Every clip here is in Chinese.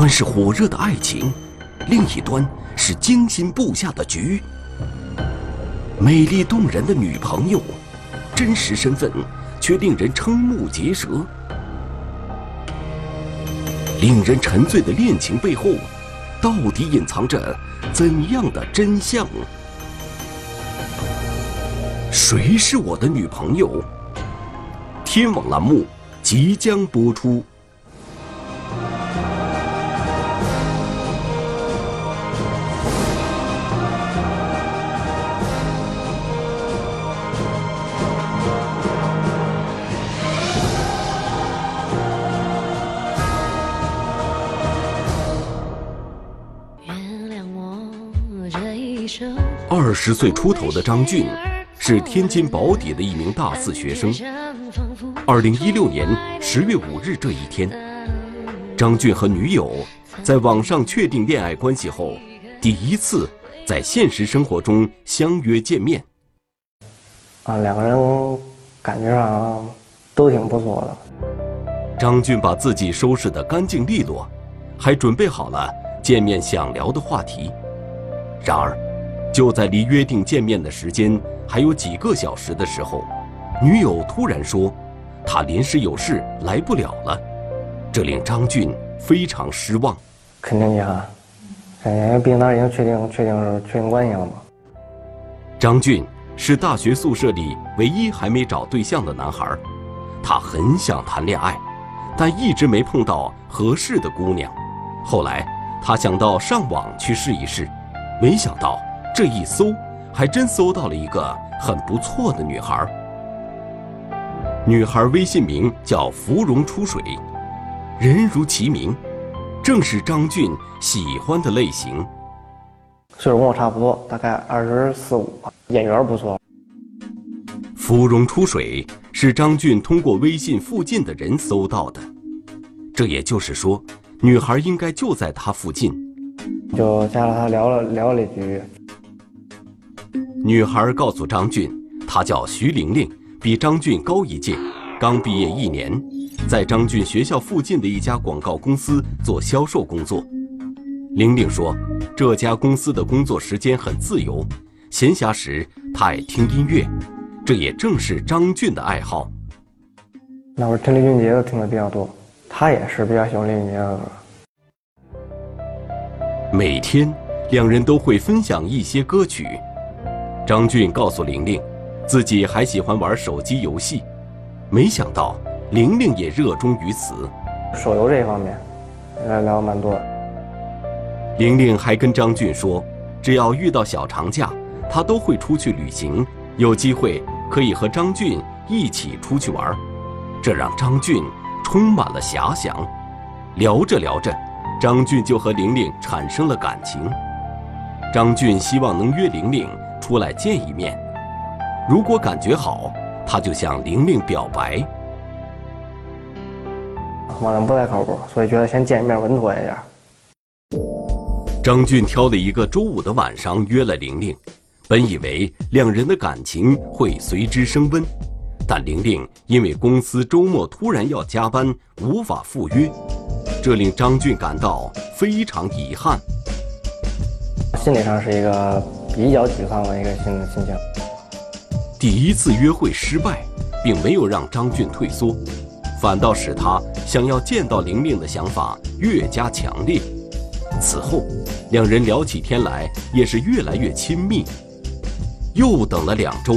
端是火热的爱情，另一端是精心布下的局。美丽动人的女朋友，真实身份却令人瞠目结舌。令人沉醉的恋情背后，到底隐藏着怎样的真相？谁是我的女朋友？天网栏目即将播出。十岁出头的张俊，是天津宝坻的一名大四学生。二零一六年十月五日这一天，张俊和女友在网上确定恋爱关系后，第一次在现实生活中相约见面。啊，两个人感觉上都挺不错的。张俊把自己收拾得干净利落，还准备好了见面想聊的话题。然而，就在离约定见面的时间还有几个小时的时候，女友突然说，她临时有事来不了了，这令张俊非常失望。肯定遗憾，因为毕竟他已经确定确定是确定关系了嘛。张俊是大学宿舍里唯一还没找对象的男孩，他很想谈恋爱，但一直没碰到合适的姑娘。后来，他想到上网去试一试，没想到。这一搜，还真搜到了一个很不错的女孩。女孩微信名叫“芙蓉出水”，人如其名，正是张俊喜欢的类型。岁数跟我差不多，大概二十四五吧，眼缘不错。芙蓉出水是张俊通过微信附近的人搜到的，这也就是说，女孩应该就在他附近。就加了他聊了聊了几句。女孩告诉张俊，她叫徐玲玲，比张俊高一届，刚毕业一年，在张俊学校附近的一家广告公司做销售工作。玲玲说，这家公司的工作时间很自由，闲暇时她爱听音乐，这也正是张俊的爱好。那会儿听林俊杰的听的比较多，他也是比较喜欢林俊杰的歌。每天，两人都会分享一些歌曲。张俊告诉玲玲，自己还喜欢玩手机游戏，没想到玲玲也热衷于此。手游这一方面，聊聊蛮多。玲玲还跟张俊说，只要遇到小长假，她都会出去旅行，有机会可以和张俊一起出去玩，这让张俊充满了遐想。聊着聊着，张俊就和玲玲产生了感情。张俊希望能约玲玲。出来见一面，如果感觉好，他就向玲玲表白。网上不太靠谱，所以觉得先见一面稳妥一点。张俊挑了一个周五的晚上约了玲玲，本以为两人的感情会随之升温，但玲玲因为公司周末突然要加班，无法赴约，这令张俊感到非常遗憾。心理上是一个。比较沮丧的一个心心情。第一次约会失败，并没有让张俊退缩，反倒使他想要见到玲玲的想法越加强烈。此后，两人聊起天来也是越来越亲密。又等了两周，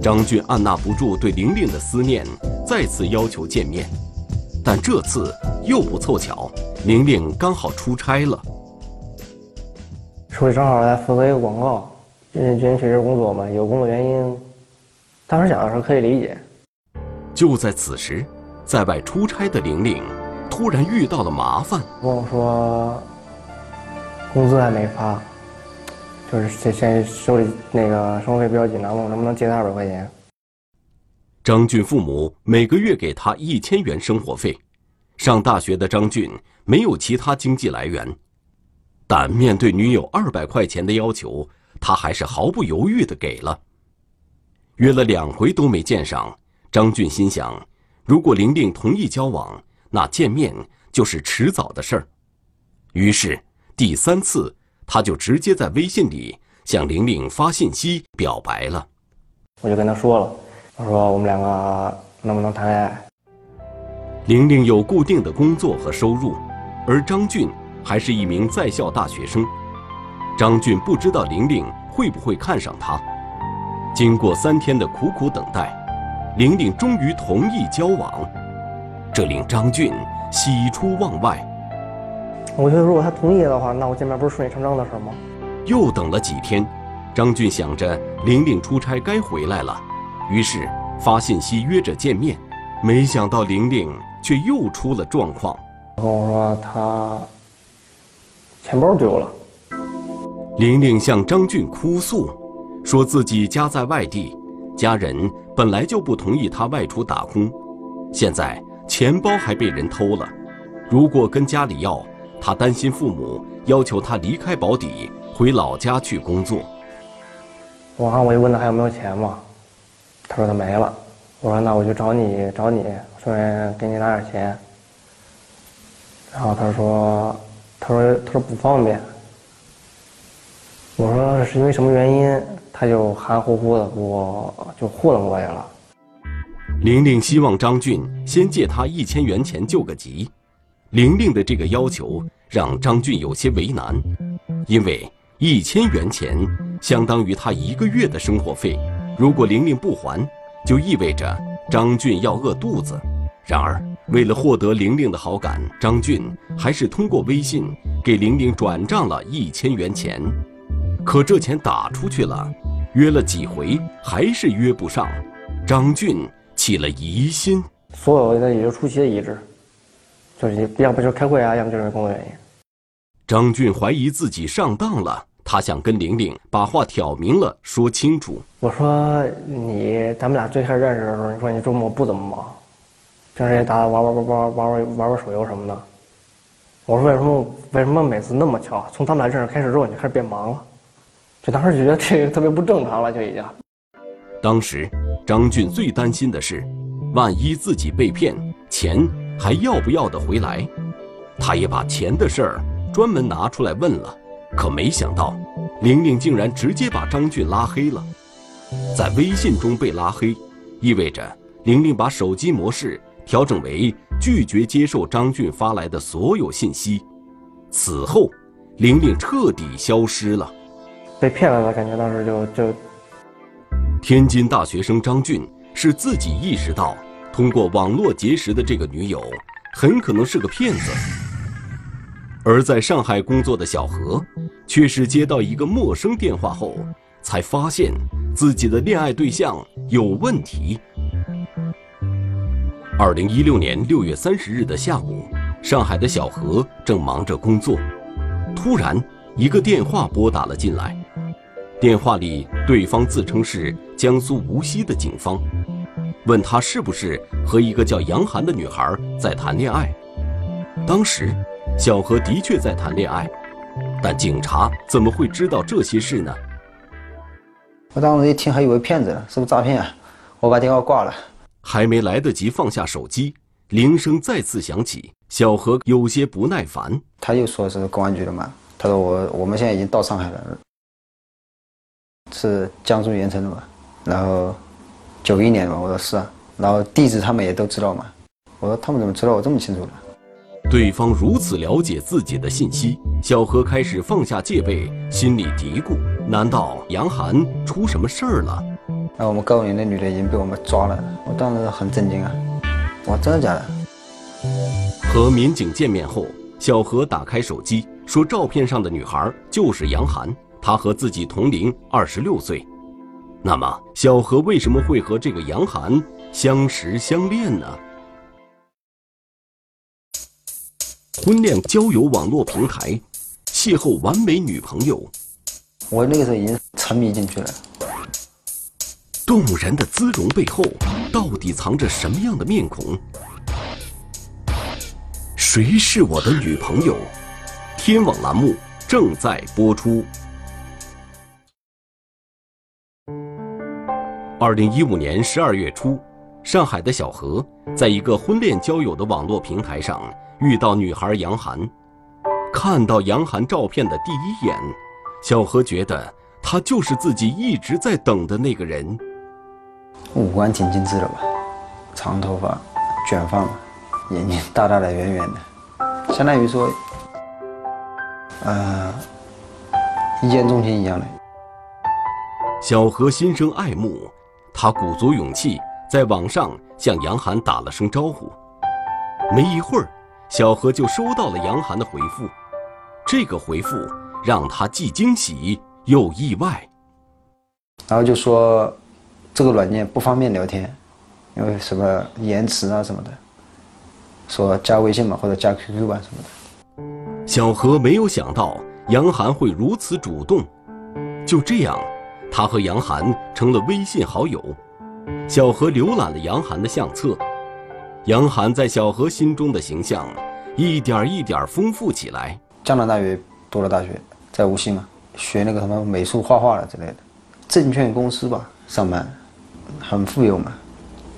张俊按捺不住对玲玲的思念，再次要求见面。但这次又不凑巧，玲玲刚好出差了。手里正好在负责一个广告，最近确实工作嘛，有工作原因。当时想的时候可以理解。就在此时，在外出差的玲玲突然遇到了麻烦，跟我说工资还没发，就是现现在手里那个生活费比较紧张，问我能不能借他二百块钱。张俊父母每个月给他一千元生活费，上大学的张俊没有其他经济来源。但面对女友二百块钱的要求，他还是毫不犹豫的给了。约了两回都没见上，张俊心想，如果玲玲同意交往，那见面就是迟早的事儿。于是第三次，他就直接在微信里向玲玲发信息表白了。我就跟他说了，我说我们两个能不能谈恋爱？玲玲有固定的工作和收入，而张俊还是一名在校大学生。张俊不知道玲玲会不会看上他。经过三天的苦苦等待，玲玲终于同意交往，这令张俊喜出望外。我觉得如果他同意的话，那我见面不是顺理成章的事吗？又等了几天，张俊想着玲玲出差该回来了，于是发信息约着见面。没想到玲玲却又出了状况，跟我说她钱包丢了。玲玲向张俊哭诉，说自己家在外地，家人本来就不同意她外出打工，现在钱包还被人偷了。如果跟家里要，她担心父母要求她离开保底，回老家去工作。晚上我就问她还有没有钱嘛，她说她没了。我说那我就找你找你，顺便给你拿点钱。然后她说，他说他说不方便。我说是因为什么原因？他就含糊糊的我就糊弄过去了。玲玲希望张俊先借她一千元钱救个急。玲玲的这个要求让张俊有些为难，因为一千元钱相当于他一个月的生活费，如果玲玲不还，就意味着张俊要饿肚子。然而，为了获得玲玲的好感，张俊还是通过微信给玲玲转账了一千元钱。可这钱打出去了，约了几回还是约不上，张俊起了疑心。所有的也就出奇的一致，就是要不就是开会啊，要么就是工作原因。张俊怀疑自己上当了，他想跟玲玲把话挑明了说清楚。我说你，咱们俩最开始认识的时候，你说你周末不怎么忙，平时也打玩玩玩玩玩玩玩玩手游什么的。我说为什么为什么每次那么巧，从他们俩认识开始之后，你就开始变忙了？就当时就觉得这个特别不正常了，就已经。当时，张俊最担心的是，万一自己被骗，钱还要不要得回来？他也把钱的事儿专门拿出来问了，可没想到，玲玲竟然直接把张俊拉黑了。在微信中被拉黑，意味着玲玲把手机模式调整为拒绝接受张俊发来的所有信息。此后，玲玲彻底消失了。被骗了的感觉，当时就就。天津大学生张俊是自己意识到，通过网络结识的这个女友很可能是个骗子。而在上海工作的小何，却是接到一个陌生电话后，才发现自己的恋爱对象有问题。二零一六年六月三十日的下午，上海的小何正忙着工作，突然一个电话拨打了进来。电话里，对方自称是江苏无锡的警方，问他是不是和一个叫杨涵的女孩在谈恋爱。当时，小何的确在谈恋爱，但警察怎么会知道这些事呢？我当时一听，还以为骗子呢，是不是诈骗啊？我把电话挂了。还没来得及放下手机，铃声再次响起，小何有些不耐烦。他又说是公安局的嘛，他说我我们现在已经到上海了。是江苏盐城的嘛，然后九一年的嘛，我说是啊，然后地址他们也都知道嘛，我说他们怎么知道我这么清楚呢？对方如此了解自己的信息，小何开始放下戒备，心里嘀咕：难道杨涵出什么事儿了？那我们告诉你，那女的已经被我们抓了，我当时很震惊啊！哇真的假的？和民警见面后，小何打开手机，说照片上的女孩就是杨涵。她和自己同龄，二十六岁。那么，小何为什么会和这个杨涵相识相恋呢？婚恋交友网络平台，邂逅完美女朋友。我那个时候已经沉迷进去了。动人的姿容背后，到底藏着什么样的面孔？谁是我的女朋友？天网栏目正在播出。二零一五年十二月初，上海的小何在一个婚恋交友的网络平台上遇到女孩杨涵。看到杨涵照片的第一眼，小何觉得她就是自己一直在等的那个人。五官挺精致的吧，长头发，卷发嘛，眼睛大大的、圆圆的，相当于说，呃，一见钟情一样的。小何心生爱慕，他鼓足勇气在网上向杨涵打了声招呼。没一会儿，小何就收到了杨涵的回复。这个回复让他既惊喜又意外。然后就说，这个软件不方便聊天，因为什么延迟啊什么的。说加微信吧，或者加 QQ 吧什么的。小何没有想到杨涵会如此主动，就这样。他和杨涵成了微信好友，小何浏览了杨涵的相册，杨涵在小何心中的形象一点一点丰富起来。江南大学读了大学，在无锡嘛，学那个什么美术画画的之类的，证券公司吧上班，很富有嘛，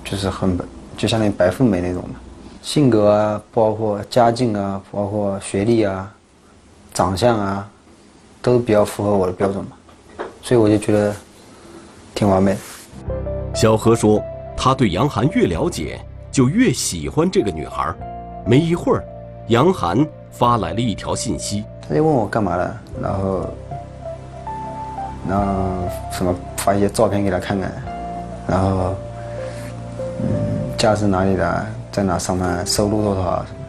就是很就相当于白富美那种嘛，性格啊，包括家境啊，包括学历啊，长相啊，都比较符合我的标准嘛。所以我就觉得挺完美的。小何说，他对杨涵越了解，就越喜欢这个女孩。没一会儿，杨涵发来了一条信息，他就问我干嘛了，然后，然后什么发一些照片给他看看，然后，嗯，家是哪里的，在哪上班，收入多少什么。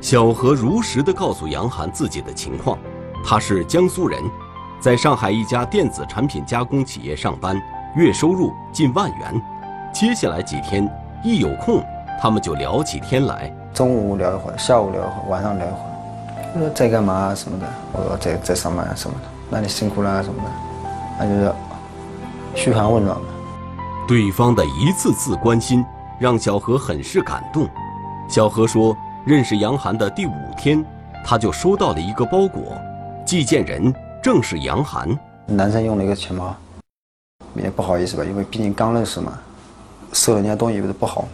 小何如实的告诉杨涵自己的情况，他是江苏人。在上海一家电子产品加工企业上班，月收入近万元。接下来几天，一有空，他们就聊起天来。中午聊一会儿，下午聊一会儿，晚上聊一会儿。说在干嘛什么的，我说在在上班什么的。那你辛苦了什么的，那就是嘘寒问暖嘛。对方的一次次关心，让小何很是感动。小何说，认识杨涵的第五天，他就收到了一个包裹，寄件人。正是杨涵，男生用了一个钱包，也不好意思吧，因为毕竟刚认识嘛，收人家东西不是不好。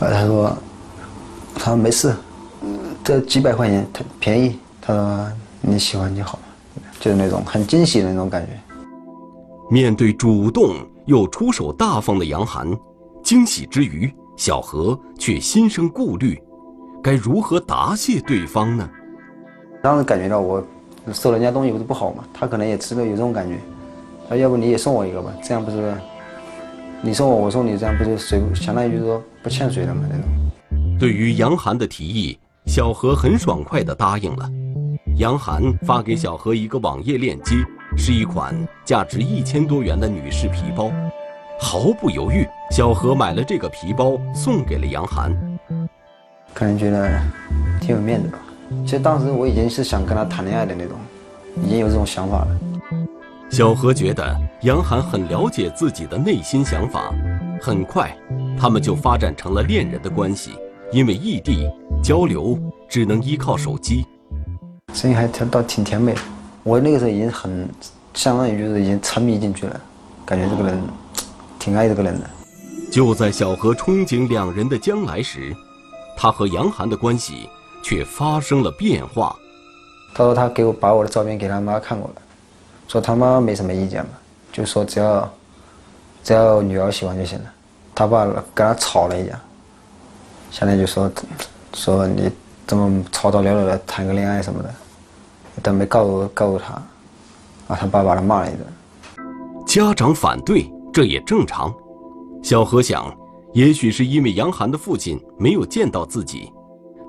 后来他说，他说没事，这几百块钱他便宜，他说你喜欢就好，就是那种很惊喜的那种感觉。面对主动又出手大方的杨涵，惊喜之余，小何却心生顾虑，该如何答谢对方呢？当时感觉到我。收人家东西不是不好嘛？他可能也知道有这种感觉，那要不你也送我一个吧？这样不是你送我，我送你，这样不是水相当于就是说不欠谁了嘛？那种。对于杨涵的提议，小何很爽快地答应了。杨涵发给小何一个网页链接，是一款价值一千多元的女士皮包。毫不犹豫，小何买了这个皮包送给了杨涵。可能觉得挺有面子吧。其实当时我已经是想跟他谈恋爱的那种，已经有这种想法了。小何觉得杨涵很了解自己的内心想法，很快，他们就发展成了恋人的关系。因为异地交流只能依靠手机，声音还倒挺甜美的。我那个时候已经很，相当于就是已经沉迷进去了，感觉这个人挺爱这个人的。就在小何憧憬两人的将来时，他和杨涵的关系。却发生了变化。他说他给我把我的照片给他妈看过了，说他妈没什么意见嘛，就说只要只要女儿喜欢就行了。他爸跟他吵了一架，现在就说说你怎么吵吵闹闹的谈个恋爱什么的，都没告诉告诉他，啊，他爸把他骂了一顿。家长反对这也正常。小何想，也许是因为杨涵的父亲没有见到自己。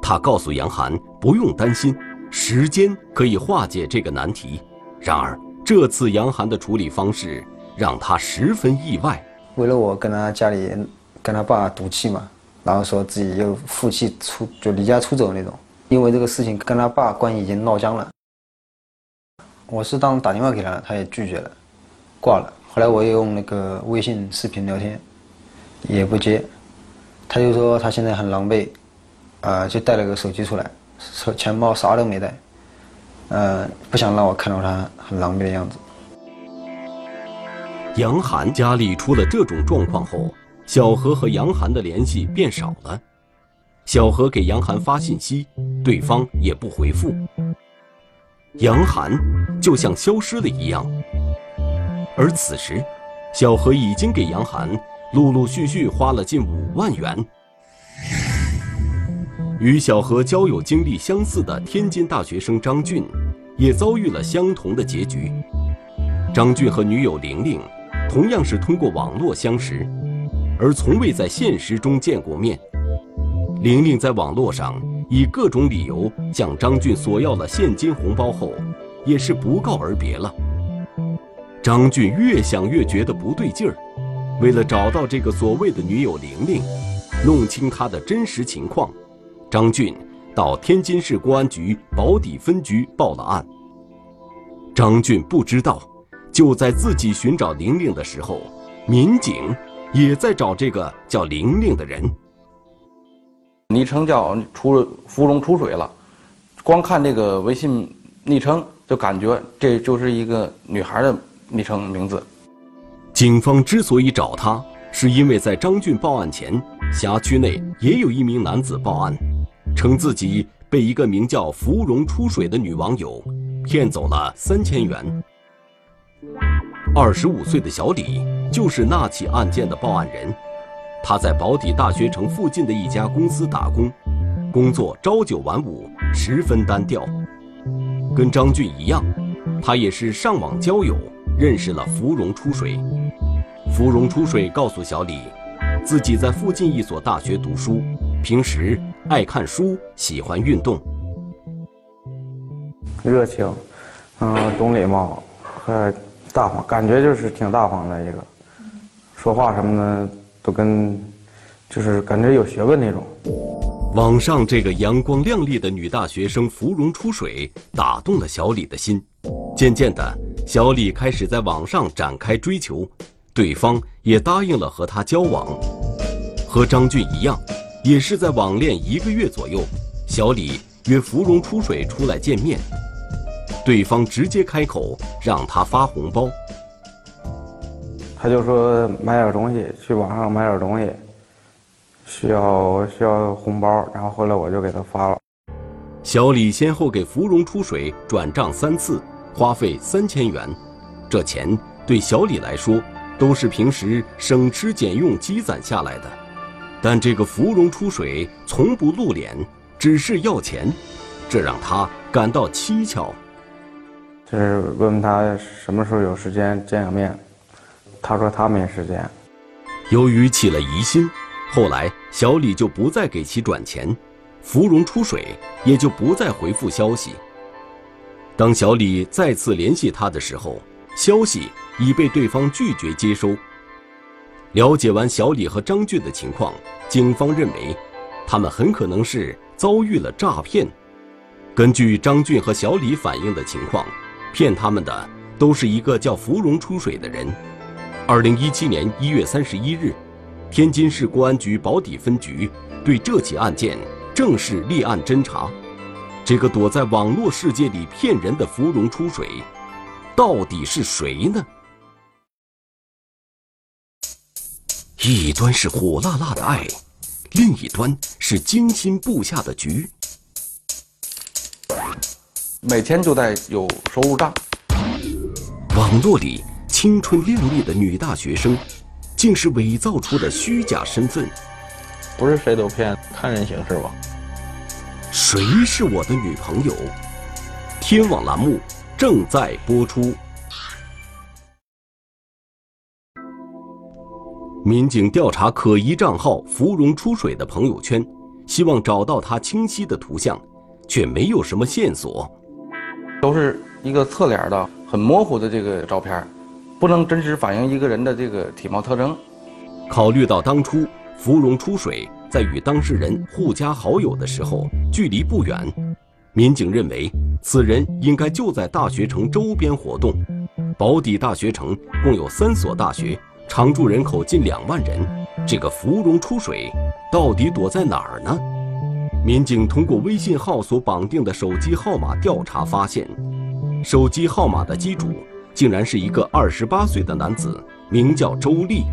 他告诉杨涵不用担心，时间可以化解这个难题。然而这次杨涵的处理方式让他十分意外。为了我跟他家里跟他爸赌气嘛，然后说自己又负气出就离家出走那种。因为这个事情跟他爸关系已经闹僵了。我是当打电话给他，他也拒绝了，挂了。后来我也用那个微信视频聊天，也不接。他就说他现在很狼狈。呃，就带了个手机出来，手钱包啥都没带，呃，不想让我看到他很狼狈的样子。杨涵家里出了这种状况后，小何和杨涵的联系变少了。小何给杨涵发信息，对方也不回复。杨涵就像消失了一样。而此时，小何已经给杨涵陆陆续续花了近五万元。与小何交友经历相似的天津大学生张俊，也遭遇了相同的结局。张俊和女友玲玲，同样是通过网络相识，而从未在现实中见过面。玲玲在网络上以各种理由向张俊索要了现金红包后，也是不告而别了。张俊越想越觉得不对劲儿，为了找到这个所谓的女友玲玲，弄清她的真实情况，张俊到天津市公安局保底分局报了案。张俊不知道，就在自己寻找玲玲的时候，民警也在找这个叫玲玲的人。昵称叫出芙蓉出水了，光看这个微信昵称就感觉这就是一个女孩的昵称名字。警方之所以找他，是因为在张俊报案前，辖区内也有一名男子报案，称自己被一个名叫芙蓉出水的女网友骗走了三千元。二十五岁的小李就是那起案件的报案人。他在保底大学城附近的一家公司打工，工作朝九晚五，十分单调。跟张俊一样，他也是上网交友，认识了芙蓉出水。芙蓉出水告诉小李，自己在附近一所大学读书，平时爱看书，喜欢运动，热情，嗯，懂礼貌，和大方，感觉就是挺大方的一个，说话什么的。都跟，就是感觉有学问那种。网上这个阳光亮丽的女大学生芙蓉出水，打动了小李的心。渐渐的，小李开始在网上展开追求，对方也答应了和他交往。和张俊一样，也是在网恋一个月左右，小李约芙蓉出水出来见面，对方直接开口让他发红包。他就说买点东西，去网上买点东西，需要需要红包，然后后来我就给他发了。小李先后给芙蓉出水转账三次，花费三千元，这钱对小李来说都是平时省吃俭用积攒下来的。但这个芙蓉出水从不露脸，只是要钱，这让他感到蹊跷。就是问问他什么时候有时间见个面。他说他没时间。由于起了疑心，后来小李就不再给其转钱，芙蓉出水也就不再回复消息。当小李再次联系他的时候，消息已被对方拒绝接收。了解完小李和张俊的情况，警方认为，他们很可能是遭遇了诈骗。根据张俊和小李反映的情况，骗他们的都是一个叫芙蓉出水的人。二零一七年一月三十一日，天津市公安局宝坻分局对这起案件正式立案侦查。这个躲在网络世界里骗人的芙蓉出水，到底是谁呢？一端是火辣辣的爱，另一端是精心布下的局。每天都在有收入账。网络里。青春靓丽的女大学生，竟是伪造出的虚假身份。不是谁都骗，看人行事吧。谁是我的女朋友？天网栏目正在播出。民警调查可疑账号“芙蓉出水”的朋友圈，希望找到他清晰的图像，却没有什么线索。都是一个侧脸的、很模糊的这个照片。不能真实反映一个人的这个体貌特征。考虑到当初芙蓉出水在与当事人互加好友的时候距离不远，民警认为此人应该就在大学城周边活动。保底大学城共有三所大学，常住人口近两万人。这个芙蓉出水到底躲在哪儿呢？民警通过微信号所绑定的手机号码调查发现，手机号码的机主。竟然是一个二十八岁的男子，名叫周丽。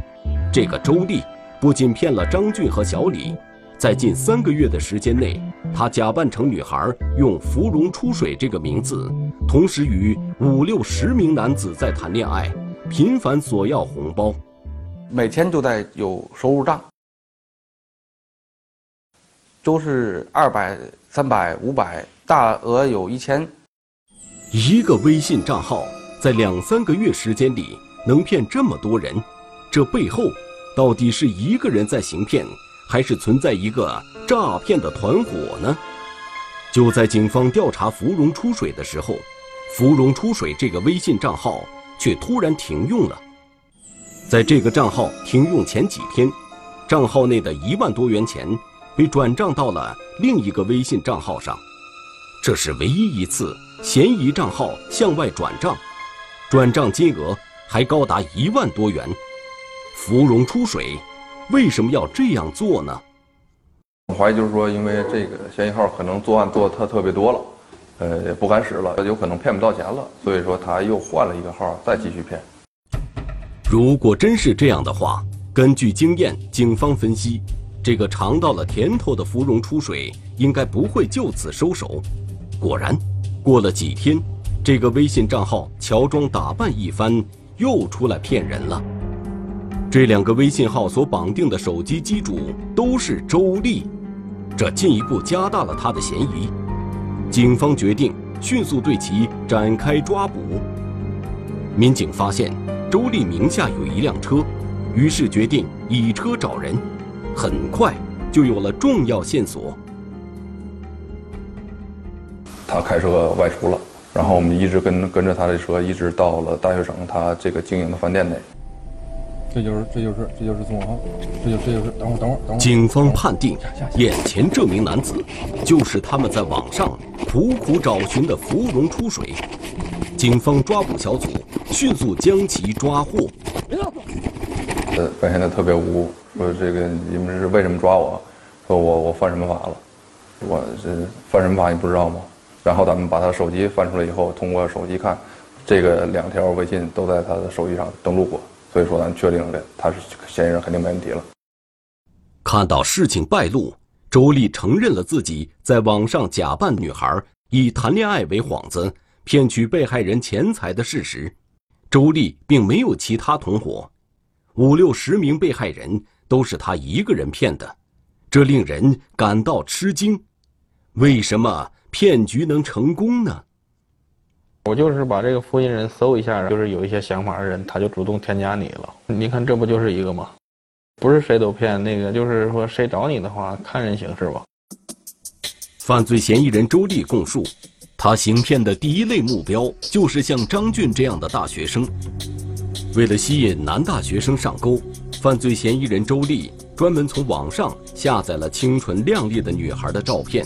这个周丽不仅骗了张俊和小李，在近三个月的时间内，他假扮成女孩，用“芙蓉出水”这个名字，同时与五六十名男子在谈恋爱，频繁索要红包，每天都在有收入账，都是二百、三百、五百，大额有一千。一个微信账号在两三个月时间里能骗这么多人，这背后到底是一个人在行骗？还是存在一个诈骗的团伙呢？就在警方调查“芙蓉出水”的时候，“芙蓉出水”这个微信账号却突然停用了。在这个账号停用前几天，账号内的一万多元钱被转账到了另一个微信账号上，这是唯一一次嫌疑账号向外转账，转账金额还高达一万多元。芙蓉出水。为什么要这样做呢？我怀疑就是说，因为这个嫌疑号可能作案做的他特别多了，呃，也不敢使了，有可能骗不到钱了，所以说他又换了一个号再继续骗。如果真是这样的话，根据经验，警方分析，这个尝到了甜头的芙蓉出水应该不会就此收手。果然，过了几天，这个微信账号乔装打扮一番，又出来骗人了。这两个微信号所绑定的手机机主都是周丽，这进一步加大了他的嫌疑。警方决定迅速对其展开抓捕。民警发现周丽名下有一辆车，于是决定以车找人。很快就有了重要线索。他开车外出了，然后我们一直跟跟着他的车，一直到了大学城他这个经营的饭店内。这就是这就是这就是宋航，这就这就是等会儿等会儿等会儿。警方判定，眼前这名男子就是他们在网上苦苦找寻的芙蓉出水。警方抓捕小组迅速将其抓获。呃，表现的特别无辜，说这个你们是为什么抓我？说我我犯什么法了？我这犯什么法你不知道吗？然后咱们把他手机翻出来以后，通过手机看，这个两条微信都在他的手机上登录过。所以说，咱确定了他是嫌疑人，肯定没问题了。看到事情败露，周丽承认了自己在网上假扮女孩，以谈恋爱为幌子骗取被害人钱财的事实。周丽并没有其他同伙，五六十名被害人都是他一个人骗的，这令人感到吃惊。为什么骗局能成功呢？我就是把这个复印人搜一下，就是有一些想法的人，他就主动添加你了。你看，这不就是一个吗？不是谁都骗，那个就是说谁找你的话，看人行事吧。犯罪嫌疑人周丽供述，他行骗的第一类目标就是像张俊这样的大学生。为了吸引男大学生上钩，犯罪嫌疑人周丽专门从网上下载了清纯靓丽的女孩的照片，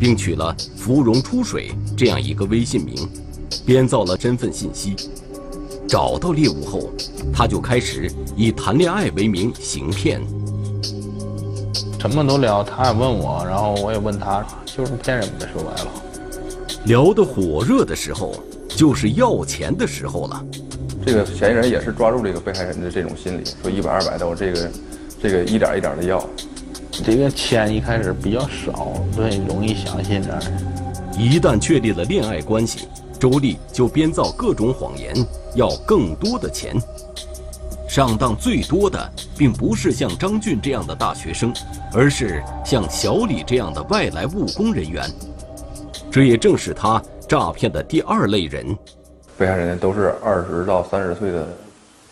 并取了“芙蓉出水”这样一个微信名。编造了身份信息，找到猎物后，他就开始以谈恋爱为名行骗。什么都聊，他也问我，然后我也问他，就是骗人的，说白了。聊得火热的时候，就是要钱的时候了。这个嫌疑人也是抓住这个被害人的这种心理，说一百二百的，我这个，这个一点一点的要。这个钱一开始比较少，所以容易相信这。一旦确立了恋爱关系。周丽就编造各种谎言，要更多的钱。上当最多的，并不是像张俊这样的大学生，而是像小李这样的外来务工人员。这也正是他诈骗的第二类人。被害人都是二十到三十岁的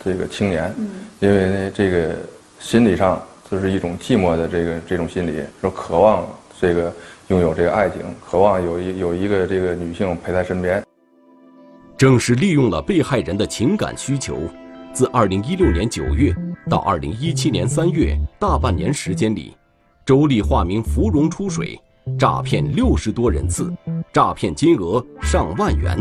这个青年，因为呢，这个心理上就是一种寂寞的这个这种心理，说渴望这个拥有这个爱情，渴望有一有一个这个女性陪在身边。正是利用了被害人的情感需求，自2016年9月到2017年3月大半年时间里，周丽化名“芙蓉出水”，诈骗六十多人次，诈骗金额上万元。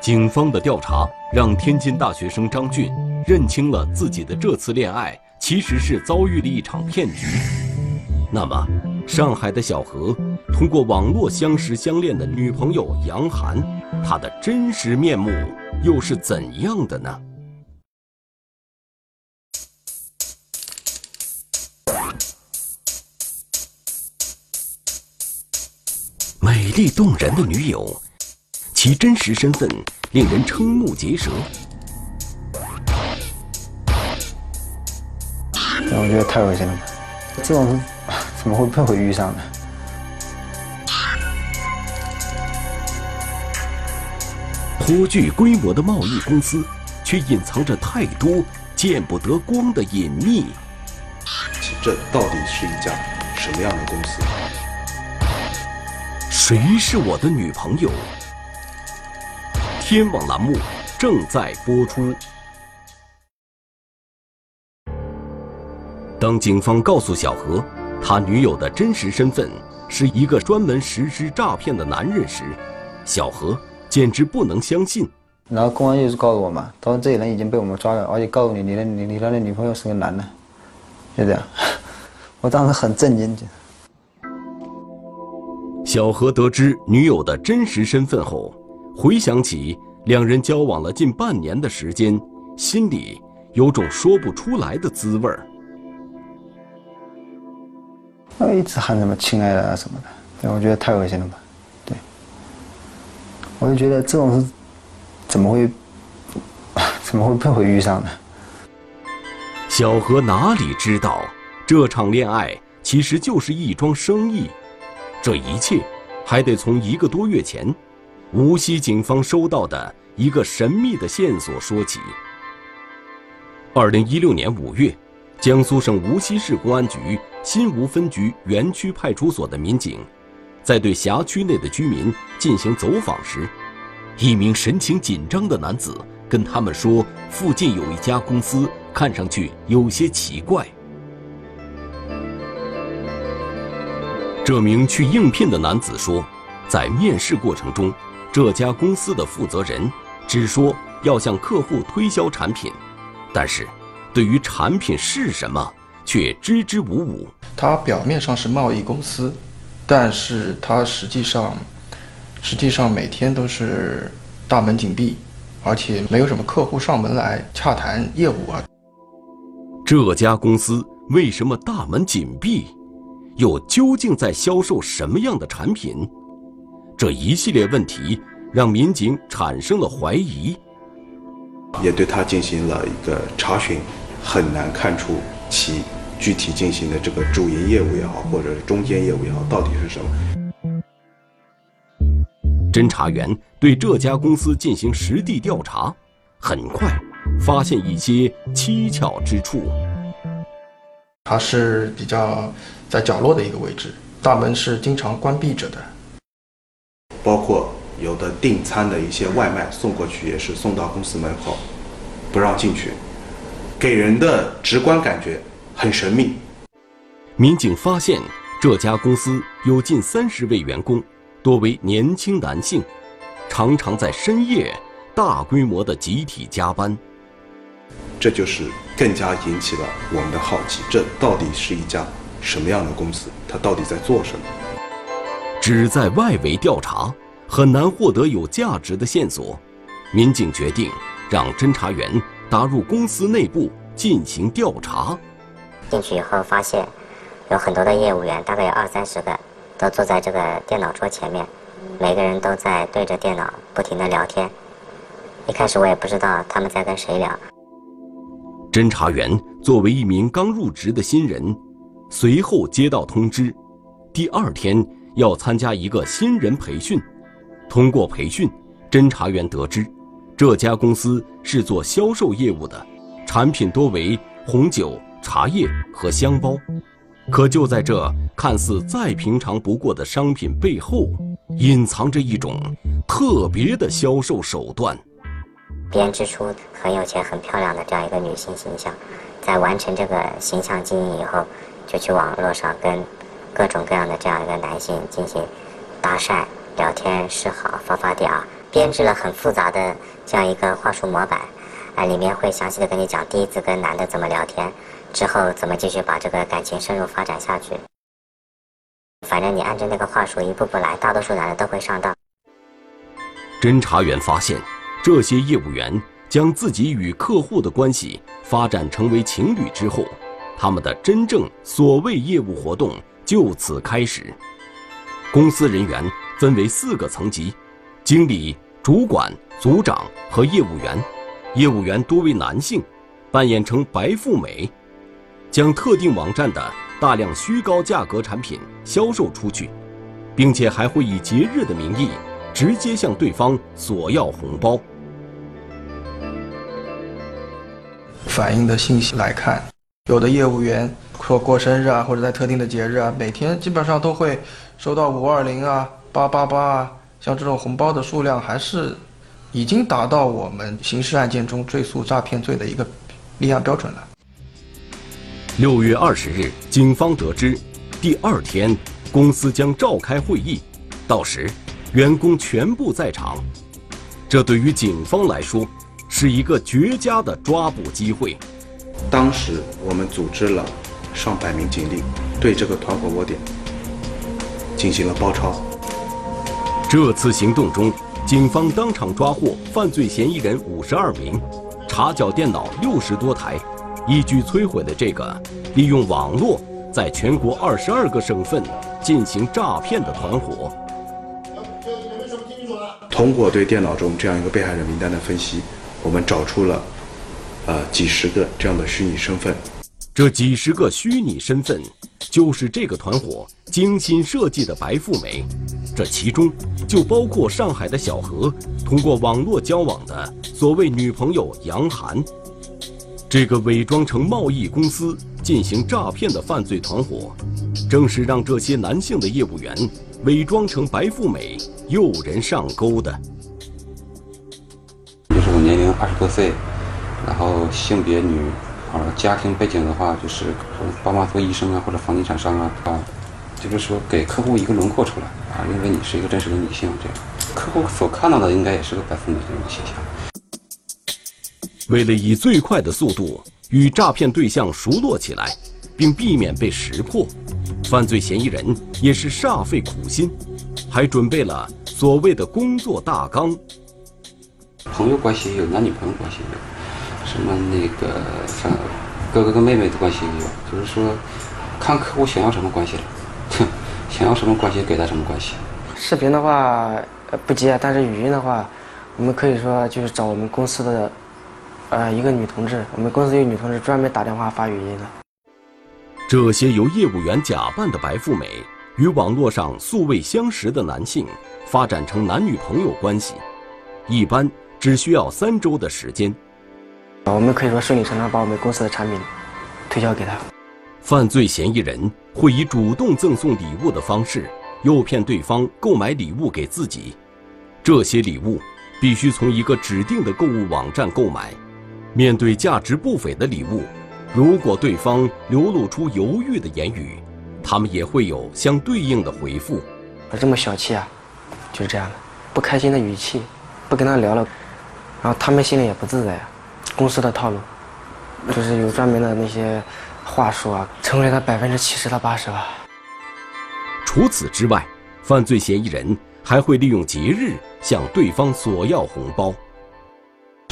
警方的调查让天津大学生张俊认清了自己的这次恋爱其实是遭遇了一场骗局。那么上海的小何通过网络相识相恋的女朋友杨涵她的真实面目又是怎样的呢？美丽动人的女友其真实身份令人瞠目结舌。我觉得太恶心了，这种 怎么会不会遇上呢？颇具规模的贸易公司，却隐藏着太多见不得光的隐秘。这到底是一家什么样的公司？谁是我的女朋友？天网栏目正在播出。当警方告诉小何，他女友的真实身份是一个专门实施诈骗的男人时，小何简直不能相信。然后公安就是告诉我嘛，他说这个人已经被我们抓了，而且告诉你你的你你的女朋友是个男的，就这样。我当时很震惊。小何得知女友的真实身份后，回想起两人交往了近半年的时间，心里有种说不出来的滋味儿。他一直喊什么“亲爱的”啊什么的，对，我觉得太恶心了吧？对，我就觉得这种事怎么会 怎么会不会遇上呢？小何哪里知道，这场恋爱其实就是一桩生意。这一切还得从一个多月前，无锡警方收到的一个神秘的线索说起。二零一六年五月，江苏省无锡市公安局新吴分局园区派出所的民警，在对辖区内的居民进行走访时，一名神情紧张的男子跟他们说，附近有一家公司，看上去有些奇怪。这名去应聘的男子说，在面试过程中，这家公司的负责人只说要向客户推销产品，但是，对于产品是什么却支支吾吾。他表面上是贸易公司，但是它实际上，实际上每天都是大门紧闭，而且没有什么客户上门来洽谈业务啊。这家公司为什么大门紧闭？又究竟在销售什么样的产品？这一系列问题让民警产生了怀疑，也对他进行了一个查询，很难看出其具体进行的这个主营业务也好，或者是中间业务也好，到底是什么。侦查员对这家公司进行实地调查，很快发现一些蹊跷之处。它是比较在角落的一个位置，大门是经常关闭着的。包括有的订餐的一些外卖送过去，也是送到公司门口，不让进去，给人的直观感觉很神秘。民警发现这家公司有近三十位员工，多为年轻男性，常常在深夜大规模的集体加班。这就是更加引起了我们的好奇，这到底是一家什么样的公司？它到底在做什么？只在外围调查，很难获得有价值的线索。民警决定让侦查员打入公司内部进行调查。进去以后发现，有很多的业务员，大概有二三十个，都坐在这个电脑桌前面，每个人都在对着电脑不停的聊天。一开始我也不知道他们在跟谁聊。侦查员作为一名刚入职的新人，随后接到通知，第二天要参加一个新人培训。通过培训，侦查员得知，这家公司是做销售业务的，产品多为红酒、茶叶和香包。可就在这看似再平常不过的商品背后，隐藏着一种特别的销售手段。编织出很有钱、很漂亮的这样一个女性形象，在完成这个形象经营以后，就去网络上跟各种各样的这样一个男性进行搭讪、聊天、示好、发发嗲，编织了很复杂的这样一个话术模板，啊，里面会详细的跟你讲第一次跟男的怎么聊天，之后怎么继续把这个感情深入发展下去。反正你按照那个话术一步步来，大多数男的都会上当。侦查员发现。这些业务员将自己与客户的关系发展成为情侣之后，他们的真正所谓业务活动就此开始。公司人员分为四个层级：经理、主管、组长和业务员。业务员多为男性，扮演成白富美，将特定网站的大量虚高价格产品销售出去，并且还会以节日的名义直接向对方索要红包。反映的信息来看，有的业务员说过生日啊，或者在特定的节日啊，每天基本上都会收到五二零啊、八八八啊，像这种红包的数量还是。已经达到我们刑事案件中追诉诈骗罪的一个立案标准了。六月二十日，警方得知，第二天公司将召开会议，到时员工全部在场。这对于警方来说是一个绝佳的抓捕机会。当时我们组织了上百名警力，对这个团伙窝点进行了包抄。这次行动中。警方当场抓获犯罪嫌疑人五十二名，查缴电脑六十多台，一举摧毁的这个利用网络在全国二十二个省份进行诈骗的团伙。通过对电脑中这样一个被害人名单的分析，我们找出了，呃，几十个这样的虚拟身份。这几十个虚拟身份，就是这个团伙精心设计的白富美。这其中就包括上海的小何通过网络交往的所谓女朋友杨涵。这个伪装成贸易公司进行诈骗的犯罪团伙，正是让这些男性的业务员伪装成白富美诱人上钩的。就是我年龄二十多岁，然后性别女。啊，家庭背景的话，就是爸妈做医生啊，或者房地产商啊，啊，就是说给客户一个轮廓出来啊，认为你是一个真实的女性，这样客户所看到的应该也是个白富美这种形象。为了以最快的速度与诈骗对象熟络起来，并避免被识破，犯罪嫌疑人也是煞费苦心，还准备了所谓的工作大纲。朋友关系有，男女朋友关系有。什么那个像哥哥跟妹妹的关系也有，就是说看客户想要什么关系了，哼 想要什么关系给他什么关系。视频的话不接，但是语音的话，我们可以说就是找我们公司的呃一个女同志，我们公司有女同志专门打电话发语音的。这些由业务员假扮的白富美与网络上素未相识的男性发展成男女朋友关系，一般只需要三周的时间。我们可以说顺理成章把我们公司的产品推销给他。犯罪嫌疑人会以主动赠送礼物的方式诱骗对方购买礼物给自己，这些礼物必须从一个指定的购物网站购买。面对价值不菲的礼物，如果对方流露出犹豫的言语，他们也会有相对应的回复。这么小气啊，就是这样的，不开心的语气，不跟他聊了，然后他们心里也不自在。公司的套路，就是有专门的那些话术啊，成为了百分之七十到八十吧。除此之外，犯罪嫌疑人还会利用节日向对方索要红包。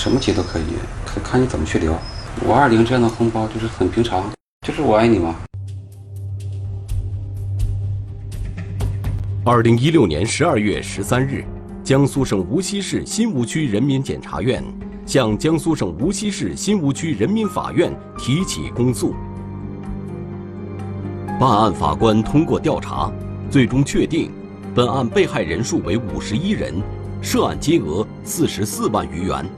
什么节都可以，看看你怎么去聊。五二零这样的红包就是很平常，就是我爱你嘛。二零一六年十二月十三日，江苏省无锡市新吴区人民检察院。向江苏省无锡市新吴区人民法院提起公诉。办案法官通过调查，最终确定，本案被害人数为五十一人，涉案金额四十四万余元。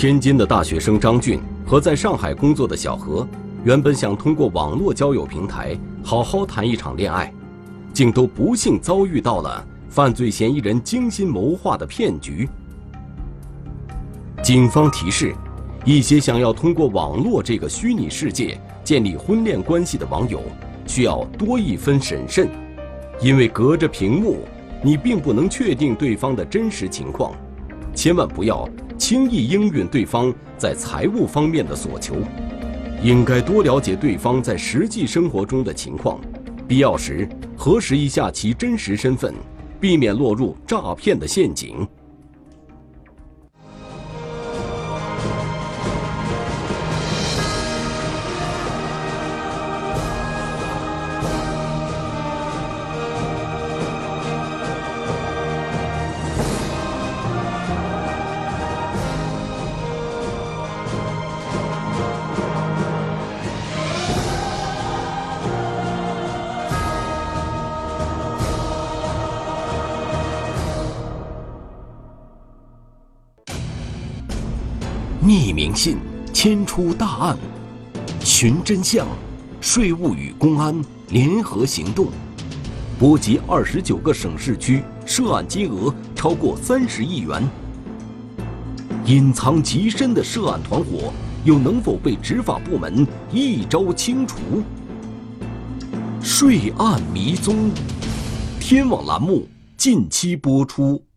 天津的大学生张俊和在上海工作的小何，原本想通过网络交友平台好好谈一场恋爱，竟都不幸遭遇到了。犯罪嫌疑人精心谋划的骗局。警方提示，一些想要通过网络这个虚拟世界建立婚恋关系的网友，需要多一分审慎，因为隔着屏幕，你并不能确定对方的真实情况，千万不要轻易应允对方在财务方面的所求，应该多了解对方在实际生活中的情况，必要时核实一下其真实身份。避免落入诈骗的陷阱。案，寻真相，税务与公安联合行动，波及二十九个省市区，涉案金额超过三十亿元。隐藏极深的涉案团伙，又能否被执法部门一招清除？税案迷踪，天网栏目近期播出。